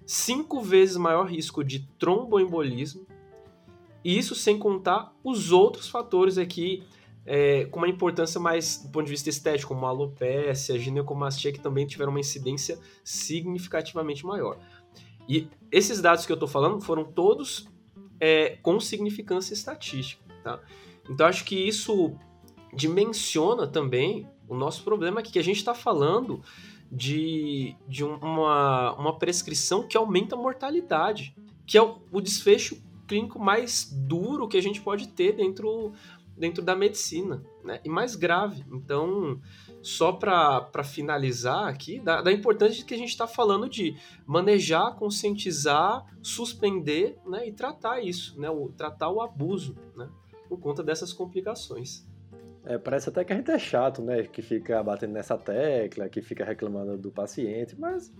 5 vezes maior risco de tromboembolismo, e isso sem contar os outros fatores aqui é, com uma importância mais do ponto de vista estético, como a alopecia, a ginecomastia, que também tiveram uma incidência significativamente maior. E esses dados que eu estou falando foram todos é, com significância estatística, tá? Então acho que isso dimensiona também o nosso problema aqui, que a gente está falando de, de uma, uma prescrição que aumenta a mortalidade, que é o, o desfecho clínico mais duro que a gente pode ter dentro, dentro da medicina, né? E mais grave. Então, só para finalizar aqui, da, da importância que a gente está falando de manejar, conscientizar, suspender né? e tratar isso, né? O, tratar o abuso, né? por conta dessas complicações. É, parece até que a gente é chato, né? Que fica batendo nessa tecla, que fica reclamando do paciente, mas,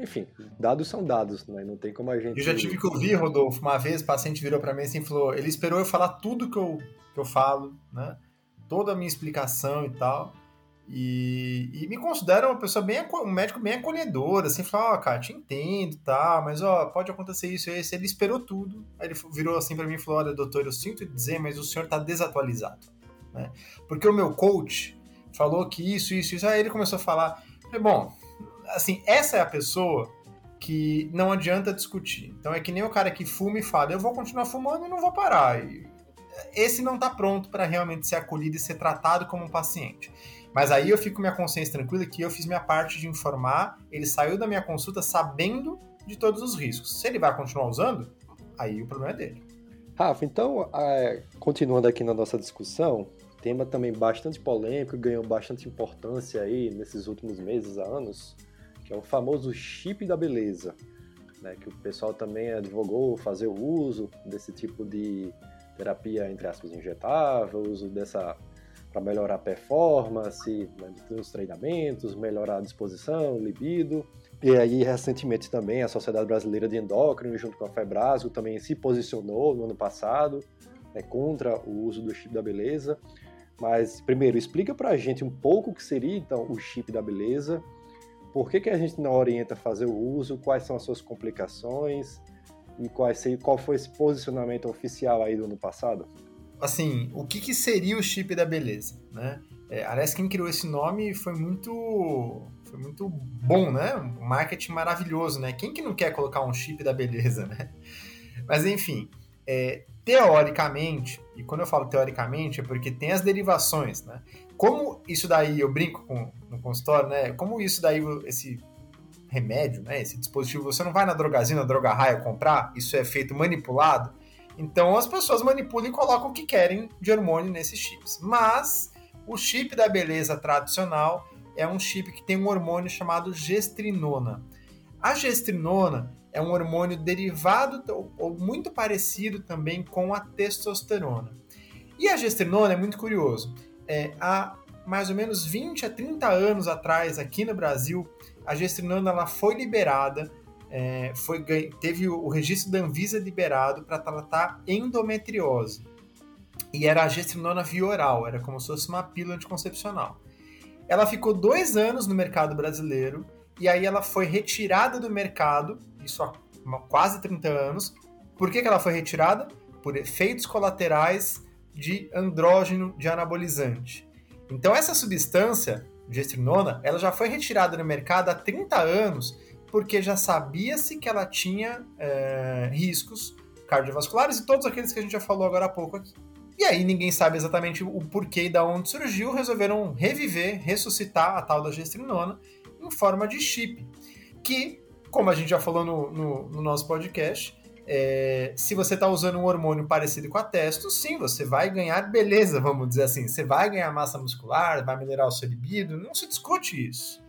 enfim, dados são dados, né? Não tem como a gente. Eu já tive que ouvir, Rodolfo, uma vez o paciente virou para mim assim e falou: ele esperou eu falar tudo que eu, que eu falo, né? Toda a minha explicação e tal. E, e, me considera uma pessoa bem, um médico bem acolhedor, assim, falou, ó, oh, cara, te entendo, tá, mas, ó, pode acontecer isso e esse. Ele esperou tudo. Aí ele virou assim para mim e falou, olha, doutor, eu sinto dizer, mas o senhor tá desatualizado, né? Porque o meu coach falou que isso, isso, isso. Aí ele começou a falar, falei, bom, assim, essa é a pessoa que não adianta discutir. Então é que nem o cara que fuma e fala, eu vou continuar fumando e não vou parar. E esse não tá pronto para realmente ser acolhido e ser tratado como um paciente. Mas aí eu fico com minha consciência tranquila que eu fiz minha parte de informar, ele saiu da minha consulta sabendo de todos os riscos. Se ele vai continuar usando, aí o problema é dele. Rafa, então, continuando aqui na nossa discussão, tema também bastante polêmico, ganhou bastante importância aí nesses últimos meses, anos, que é o famoso chip da beleza, né, que o pessoal também advogou fazer o uso desse tipo de terapia, entre aspas, injetável, uso dessa para melhorar a performance né, nos treinamentos, melhorar a disposição, libido. E aí, recentemente também, a Sociedade Brasileira de Endócrino, junto com a Febrasgo, também se posicionou no ano passado né, contra o uso do chip da beleza. Mas, primeiro, explica para a gente um pouco o que seria, então, o chip da beleza, por que, que a gente não orienta a fazer o uso, quais são as suas complicações e qual foi esse posicionamento oficial aí do ano passado? assim, o que, que seria o chip da beleza, né? É, aliás, quem criou esse nome foi muito, foi muito bom, né? Um marketing maravilhoso, né? Quem que não quer colocar um chip da beleza, <laughs> né? Mas enfim, é, teoricamente, e quando eu falo teoricamente é porque tem as derivações, né? Como isso daí, eu brinco com, no consultório, né? Como isso daí, esse remédio, né? Esse dispositivo, você não vai na drogazina, na droga raia comprar, isso é feito manipulado, então as pessoas manipulam e colocam o que querem de hormônio nesses chips. Mas o chip da beleza tradicional é um chip que tem um hormônio chamado gestrinona. A gestrinona é um hormônio derivado ou muito parecido também com a testosterona. E a gestrinona é muito curioso. É, há mais ou menos 20 a 30 anos atrás, aqui no Brasil, a gestrinona ela foi liberada, é, foi, teve o registro da Anvisa liberado para tratar endometriose. E era a gestrinona via oral, era como se fosse uma pílula anticoncepcional. Ela ficou dois anos no mercado brasileiro e aí ela foi retirada do mercado, isso há quase 30 anos. Por que, que ela foi retirada? Por efeitos colaterais de andrógeno de anabolizante. Então essa substância, gestrinona, ela já foi retirada do mercado há 30 anos porque já sabia-se que ela tinha é, riscos cardiovasculares e todos aqueles que a gente já falou agora há pouco aqui. E aí ninguém sabe exatamente o porquê e da onde surgiu, resolveram reviver, ressuscitar a tal da gestrinona em forma de chip, que, como a gente já falou no, no, no nosso podcast, é, se você está usando um hormônio parecido com a testo, sim, você vai ganhar beleza, vamos dizer assim. Você vai ganhar massa muscular, vai melhorar o seu libido, não se discute isso.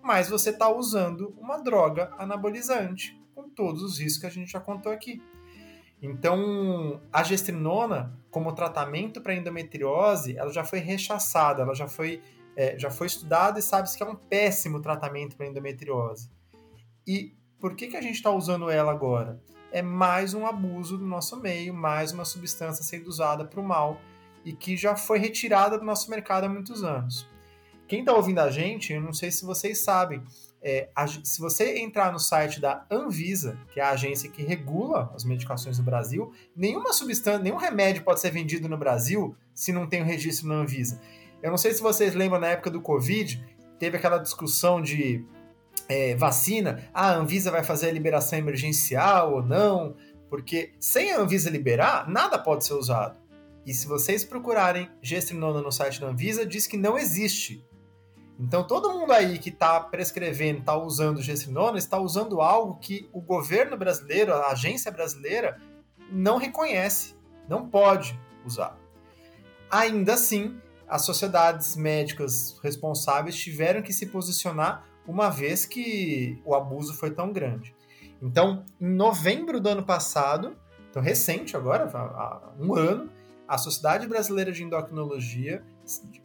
Mas você está usando uma droga anabolizante, com todos os riscos que a gente já contou aqui. Então, a gestrinona, como tratamento para endometriose, ela já foi rechaçada, ela já foi, é, já foi estudada e sabe-se que é um péssimo tratamento para endometriose. E por que, que a gente está usando ela agora? É mais um abuso do nosso meio, mais uma substância sendo usada para o mal e que já foi retirada do nosso mercado há muitos anos. Quem está ouvindo a gente, eu não sei se vocês sabem, é, a, se você entrar no site da Anvisa, que é a agência que regula as medicações no Brasil, nenhuma substância, nenhum remédio pode ser vendido no Brasil se não tem o um registro na Anvisa. Eu não sei se vocês lembram na época do Covid, teve aquela discussão de é, vacina, a Anvisa vai fazer a liberação emergencial ou não, porque sem a Anvisa liberar, nada pode ser usado. E se vocês procurarem gestrinona no site da Anvisa, diz que não existe então, todo mundo aí que está prescrevendo, está usando gestrinona, está usando algo que o governo brasileiro, a agência brasileira, não reconhece, não pode usar. Ainda assim, as sociedades médicas responsáveis tiveram que se posicionar uma vez que o abuso foi tão grande. Então, em novembro do ano passado, então recente agora, há um ano, a Sociedade Brasileira de Endocrinologia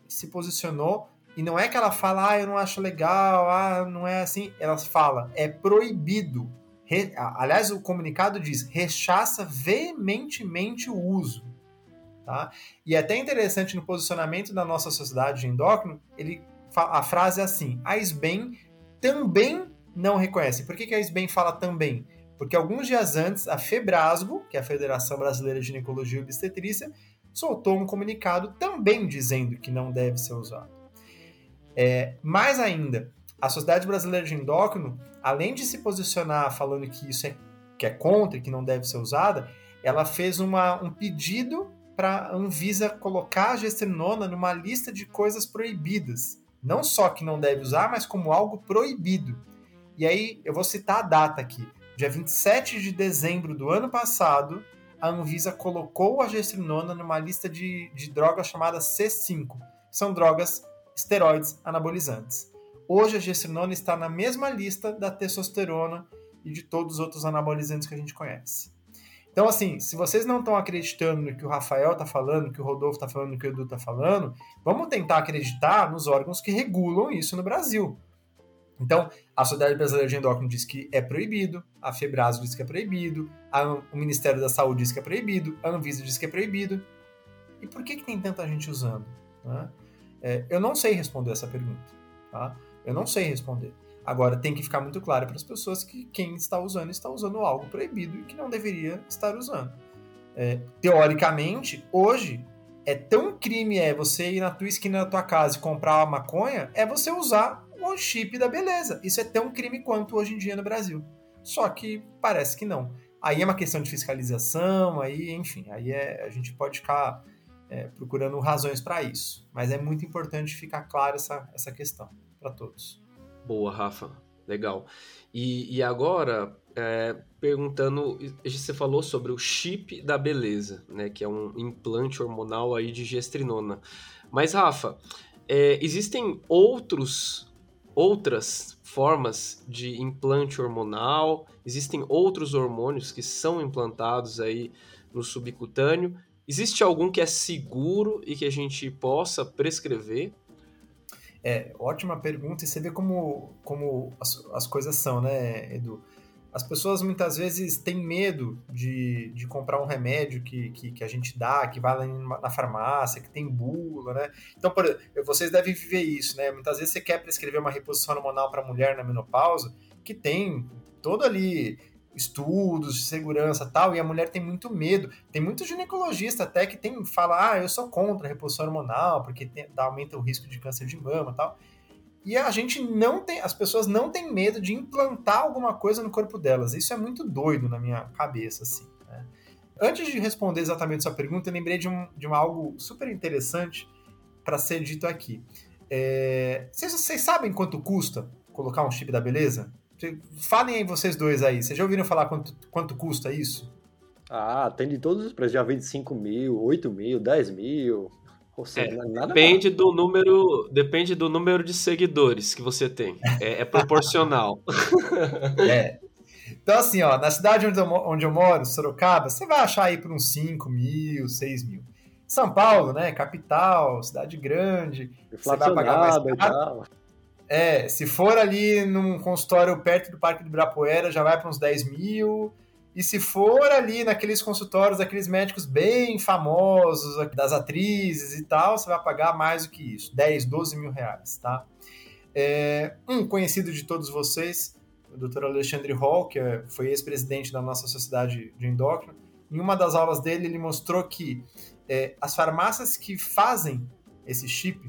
se posicionou e não é que ela fala, ah, eu não acho legal, ah, não é assim. Ela fala, é proibido. Re... Aliás, o comunicado diz, rechaça veementemente o uso. Tá? E é até interessante no posicionamento da nossa sociedade de endócrino, ele a frase é assim: a SBEM também não reconhece. Por que, que a SBEM fala também? Porque alguns dias antes, a FEBRASGO, que é a Federação Brasileira de Ginecologia e Obstetrícia, soltou um comunicado também dizendo que não deve ser usado. É, mais ainda, a Sociedade Brasileira de Endócrino, além de se posicionar falando que isso é, que é contra e que não deve ser usada, ela fez uma, um pedido para a Anvisa colocar a gestrinona numa lista de coisas proibidas. Não só que não deve usar, mas como algo proibido. E aí, eu vou citar a data aqui. Dia 27 de dezembro do ano passado, a Anvisa colocou a gestrinona numa lista de, de drogas chamadas C5. São drogas esteroides anabolizantes. Hoje a gestrinona está na mesma lista da testosterona e de todos os outros anabolizantes que a gente conhece. Então, assim, se vocês não estão acreditando no que o Rafael está falando, no que o Rodolfo está falando, no que o Edu está falando, vamos tentar acreditar nos órgãos que regulam isso no Brasil. Então, a Sociedade Brasileira de Endócrino diz que é proibido, a Febraso diz que é proibido, o Ministério da Saúde diz que é proibido, a Anvisa diz que é proibido. E por que, que tem tanta gente usando? Né? É, eu não sei responder essa pergunta, tá? Eu não sei responder. Agora, tem que ficar muito claro para as pessoas que quem está usando está usando algo proibido e que não deveria estar usando. É, teoricamente, hoje, é tão crime é você ir na tua esquina da tua casa e comprar uma maconha, é você usar o chip da beleza. Isso é tão crime quanto hoje em dia no Brasil. Só que parece que não. Aí é uma questão de fiscalização, aí, enfim, aí é, a gente pode ficar é, procurando razões para isso. Mas é muito importante ficar claro essa, essa questão para todos. Boa, Rafa. Legal. E, e agora, é, perguntando, você falou sobre o chip da beleza, né, que é um implante hormonal aí de gestrinona. Mas, Rafa, é, existem outros outras formas de implante hormonal, existem outros hormônios que são implantados aí no subcutâneo. Existe algum que é seguro e que a gente possa prescrever? É, ótima pergunta, e você vê como, como as, as coisas são, né, Edu? As pessoas muitas vezes têm medo de, de comprar um remédio que, que, que, a gente dá, que vai na farmácia, que tem bula, né? Então, por, vocês devem viver isso, né? Muitas vezes você quer prescrever uma reposição hormonal para mulher na menopausa, que tem todo ali estudos de segurança tal, e a mulher tem muito medo. Tem muito ginecologista até que tem fala, ah, eu sou contra a reposição hormonal, porque tem, aumenta o risco de câncer de mama tal. E a gente não tem, as pessoas não têm medo de implantar alguma coisa no corpo delas. Isso é muito doido na minha cabeça, assim. Né? Antes de responder exatamente essa pergunta, eu lembrei de, um, de um algo super interessante para ser dito aqui. É, vocês, vocês sabem quanto custa colocar um chip da beleza? Falem aí vocês dois aí. Vocês já ouviram falar quanto, quanto custa isso? Ah, tem de todos os preços. Já vem de 5 mil, 8 mil, 10 mil. Ou seja, é, nada depende do número, depende do número de seguidores que você tem. É, é proporcional. <laughs> é. Então, assim, ó, na cidade onde eu, onde eu moro, Sorocaba, você vai achar aí por uns 5 mil, 6 mil. São Paulo, né? Capital, cidade grande. Você vai pagar mais caro. É, se for ali num consultório perto do Parque do Ibirapuera, já vai para uns 10 mil. E se for ali naqueles consultórios daqueles médicos bem famosos, das atrizes e tal, você vai pagar mais do que isso, 10, 12 mil reais, tá? É, um conhecido de todos vocês, o Dr. Alexandre Hall, que é, foi ex-presidente da nossa sociedade de endócrino, em uma das aulas dele ele mostrou que é, as farmácias que fazem esse chip,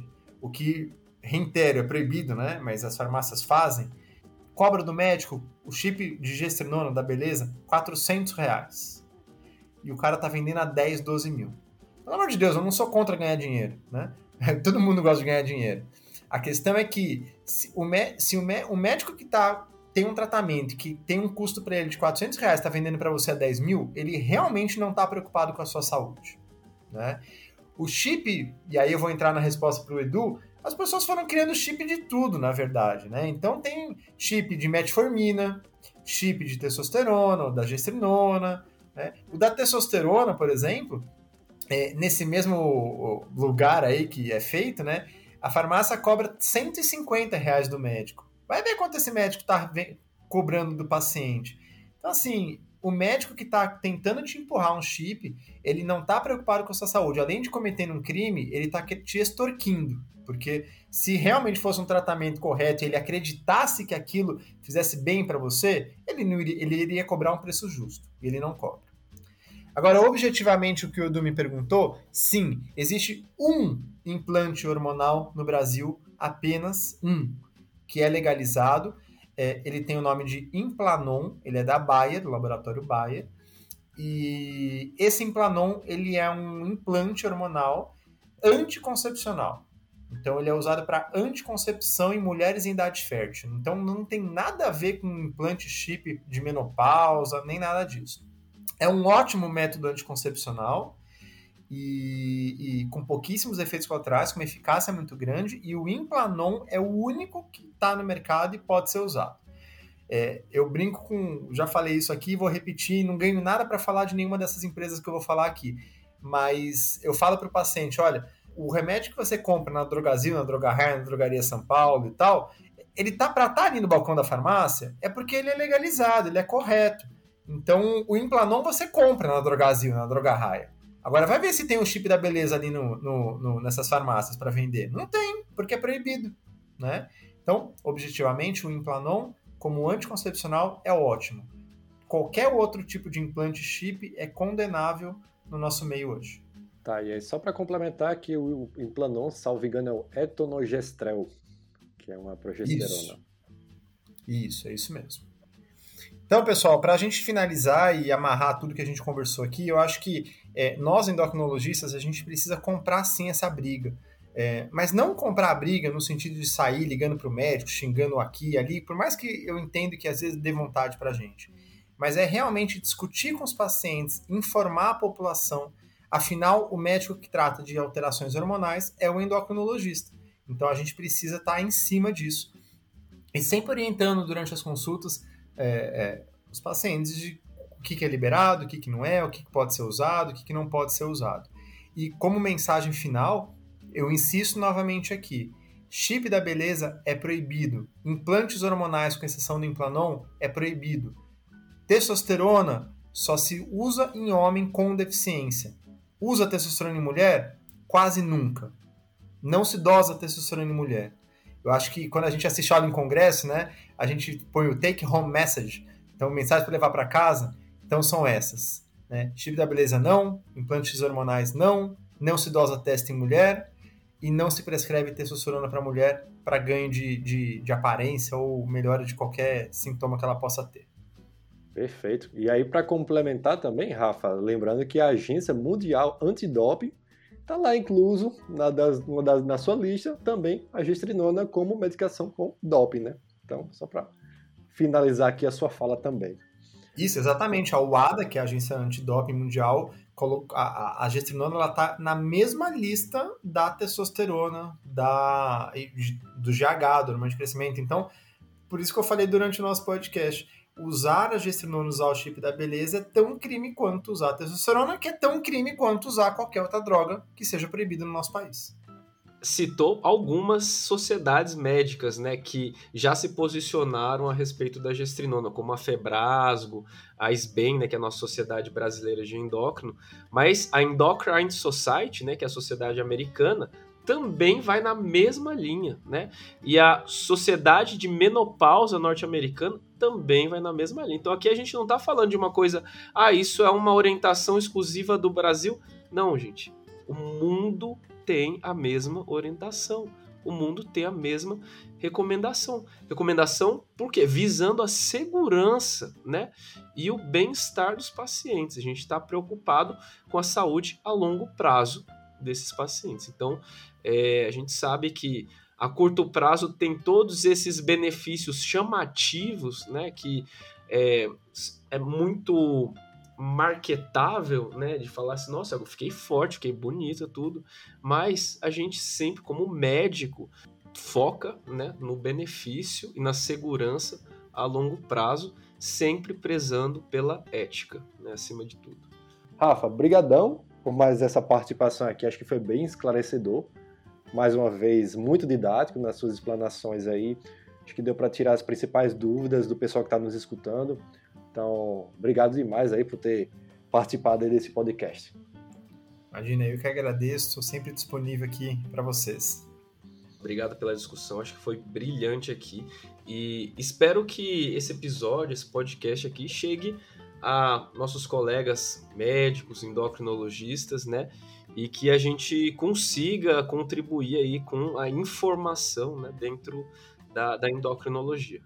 o que, reitero, é proibido, né? Mas as farmácias fazem, cobra do médico o chip de gestrinona da beleza, 400 reais. E o cara tá vendendo a 10, 12 mil. Pelo amor de Deus, eu não sou contra ganhar dinheiro, né? <laughs> Todo mundo gosta de ganhar dinheiro. A questão é que se o, se o, o médico que tá, tem um tratamento que tem um custo para ele de 400 reais, está vendendo para você a 10 mil, ele realmente não está preocupado com a sua saúde. Né? O chip, e aí eu vou entrar na resposta para o Edu, as pessoas foram criando chip de tudo, na verdade, né? Então tem chip de metformina, chip de testosterona, da gestrinona, né? O da testosterona, por exemplo, é, nesse mesmo lugar aí que é feito, né? A farmácia cobra 150 reais do médico. Vai ver quanto esse médico está cobrando do paciente. Então, assim, o médico que está tentando te empurrar um chip, ele não está preocupado com a sua saúde. Além de cometer um crime, ele está te extorquindo. Porque se realmente fosse um tratamento correto e ele acreditasse que aquilo fizesse bem para você, ele, não iria, ele iria cobrar um preço justo. E ele não cobra. Agora, objetivamente, o que o Edu me perguntou, sim, existe um implante hormonal no Brasil, apenas um, que é legalizado. É, ele tem o nome de Implanon, ele é da Bayer, do laboratório Bayer. E esse Implanon, ele é um implante hormonal anticoncepcional. Então ele é usado para anticoncepção em mulheres em idade fértil. Então não tem nada a ver com implante chip de menopausa, nem nada disso. É um ótimo método anticoncepcional e, e com pouquíssimos efeitos colaterais, com uma eficácia muito grande, e o Implanon é o único que está no mercado e pode ser usado. É, eu brinco com, já falei isso aqui, vou repetir, não ganho nada para falar de nenhuma dessas empresas que eu vou falar aqui, mas eu falo para o paciente, olha, o remédio que você compra na Drogazil, na Drogarraia, na Drogaria São Paulo e tal, ele tá para estar tá ali no balcão da farmácia, é porque ele é legalizado, ele é correto. Então, o Implanon você compra na Drogazil, na Drogarraia. Agora, vai ver se tem o chip da beleza ali no, no, no nessas farmácias para vender. Não tem, porque é proibido, né? Então, objetivamente, o Implanon, como anticoncepcional, é ótimo. Qualquer outro tipo de implante chip é condenável no nosso meio hoje. Tá, e aí só para complementar que o Implanon, salvo engano, é o etonogestrel, que é uma progesterona. Isso, isso é isso mesmo. Então, pessoal, para a gente finalizar e amarrar tudo que a gente conversou aqui, eu acho que é, nós endocrinologistas, a gente precisa comprar sim essa briga. É, mas não comprar a briga no sentido de sair ligando para o médico, xingando aqui e ali, por mais que eu entendo que às vezes dê vontade para a gente. Mas é realmente discutir com os pacientes, informar a população Afinal, o médico que trata de alterações hormonais é o endocrinologista. Então a gente precisa estar tá em cima disso. E sempre orientando durante as consultas é, é, os pacientes de o que, que, é liberado, o que, que não é, o que, que pode ser usado, o que, que não pode ser usado. E como mensagem final, eu insisto novamente aqui: chip da beleza é proibido, implantes hormonais, com exceção do implanon, é proibido. Testosterona só se usa em homem com deficiência. Usa testosterona em mulher? Quase nunca. Não se dosa testosterona em mulher. Eu acho que quando a gente assiste aula em congresso, né, a gente põe o take home message, então mensagem para levar para casa, então são essas, né? Chip da beleza não, implantes hormonais não, não se dosa testa em mulher e não se prescreve testosterona para mulher para ganho de, de, de aparência ou melhora de qualquer sintoma que ela possa ter. Perfeito. E aí, para complementar também, Rafa, lembrando que a Agência Mundial Antidoping está lá incluso na, das, na sua lista também a gestrinona como medicação com doping, né? Então, só para finalizar aqui a sua fala também. Isso, exatamente. A UADA, que é a Agência Antidoping Mundial, a, a gestrinona está na mesma lista da testosterona, da, do GH, do hormônio de crescimento. Então, por isso que eu falei durante o nosso podcast usar a gestrinona, usar o chip da beleza é tão crime quanto usar a testosterona, que é tão crime quanto usar qualquer outra droga que seja proibida no nosso país. Citou algumas sociedades médicas, né, que já se posicionaram a respeito da gestrinona, como a Febrasgo, a SBEM, né, que é a nossa Sociedade Brasileira de Endócrino, mas a Endocrine Society, né, que é a sociedade americana, também vai na mesma linha, né? E a Sociedade de Menopausa Norte-Americana também vai na mesma linha. Então aqui a gente não está falando de uma coisa, ah, isso é uma orientação exclusiva do Brasil. Não, gente. O mundo tem a mesma orientação. O mundo tem a mesma recomendação. Recomendação por quê? Visando a segurança, né? E o bem-estar dos pacientes. A gente está preocupado com a saúde a longo prazo desses pacientes. Então, é, a gente sabe que a curto prazo tem todos esses benefícios chamativos, né, que é, é muito marketável, né, de falar assim, nossa, eu fiquei forte, fiquei bonita, tudo, mas a gente sempre, como médico, foca, né, no benefício e na segurança a longo prazo, sempre prezando pela ética, né, acima de tudo. Rafa, brigadão por mais essa participação aqui, acho que foi bem esclarecedor mais uma vez, muito didático nas suas explanações aí. Acho que deu para tirar as principais dúvidas do pessoal que está nos escutando. Então, obrigado demais aí por ter participado desse podcast. Imagina, eu que agradeço, estou sempre disponível aqui para vocês. Obrigado pela discussão, acho que foi brilhante aqui e espero que esse episódio, esse podcast aqui chegue a nossos colegas médicos, endocrinologistas, né? E que a gente consiga contribuir aí com a informação né, dentro da, da endocrinologia.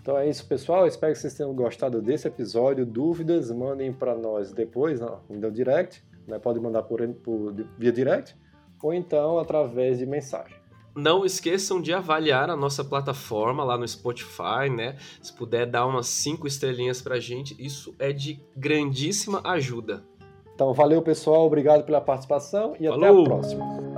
Então é isso, pessoal. Espero que vocês tenham gostado desse episódio. Dúvidas, mandem para nós depois no direct. Né? Pode mandar por, por, via direct ou então através de mensagem. Não esqueçam de avaliar a nossa plataforma lá no Spotify, né? Se puder dar umas cinco estrelinhas para a gente, isso é de grandíssima ajuda. Então, valeu pessoal, obrigado pela participação e Falou. até a próxima.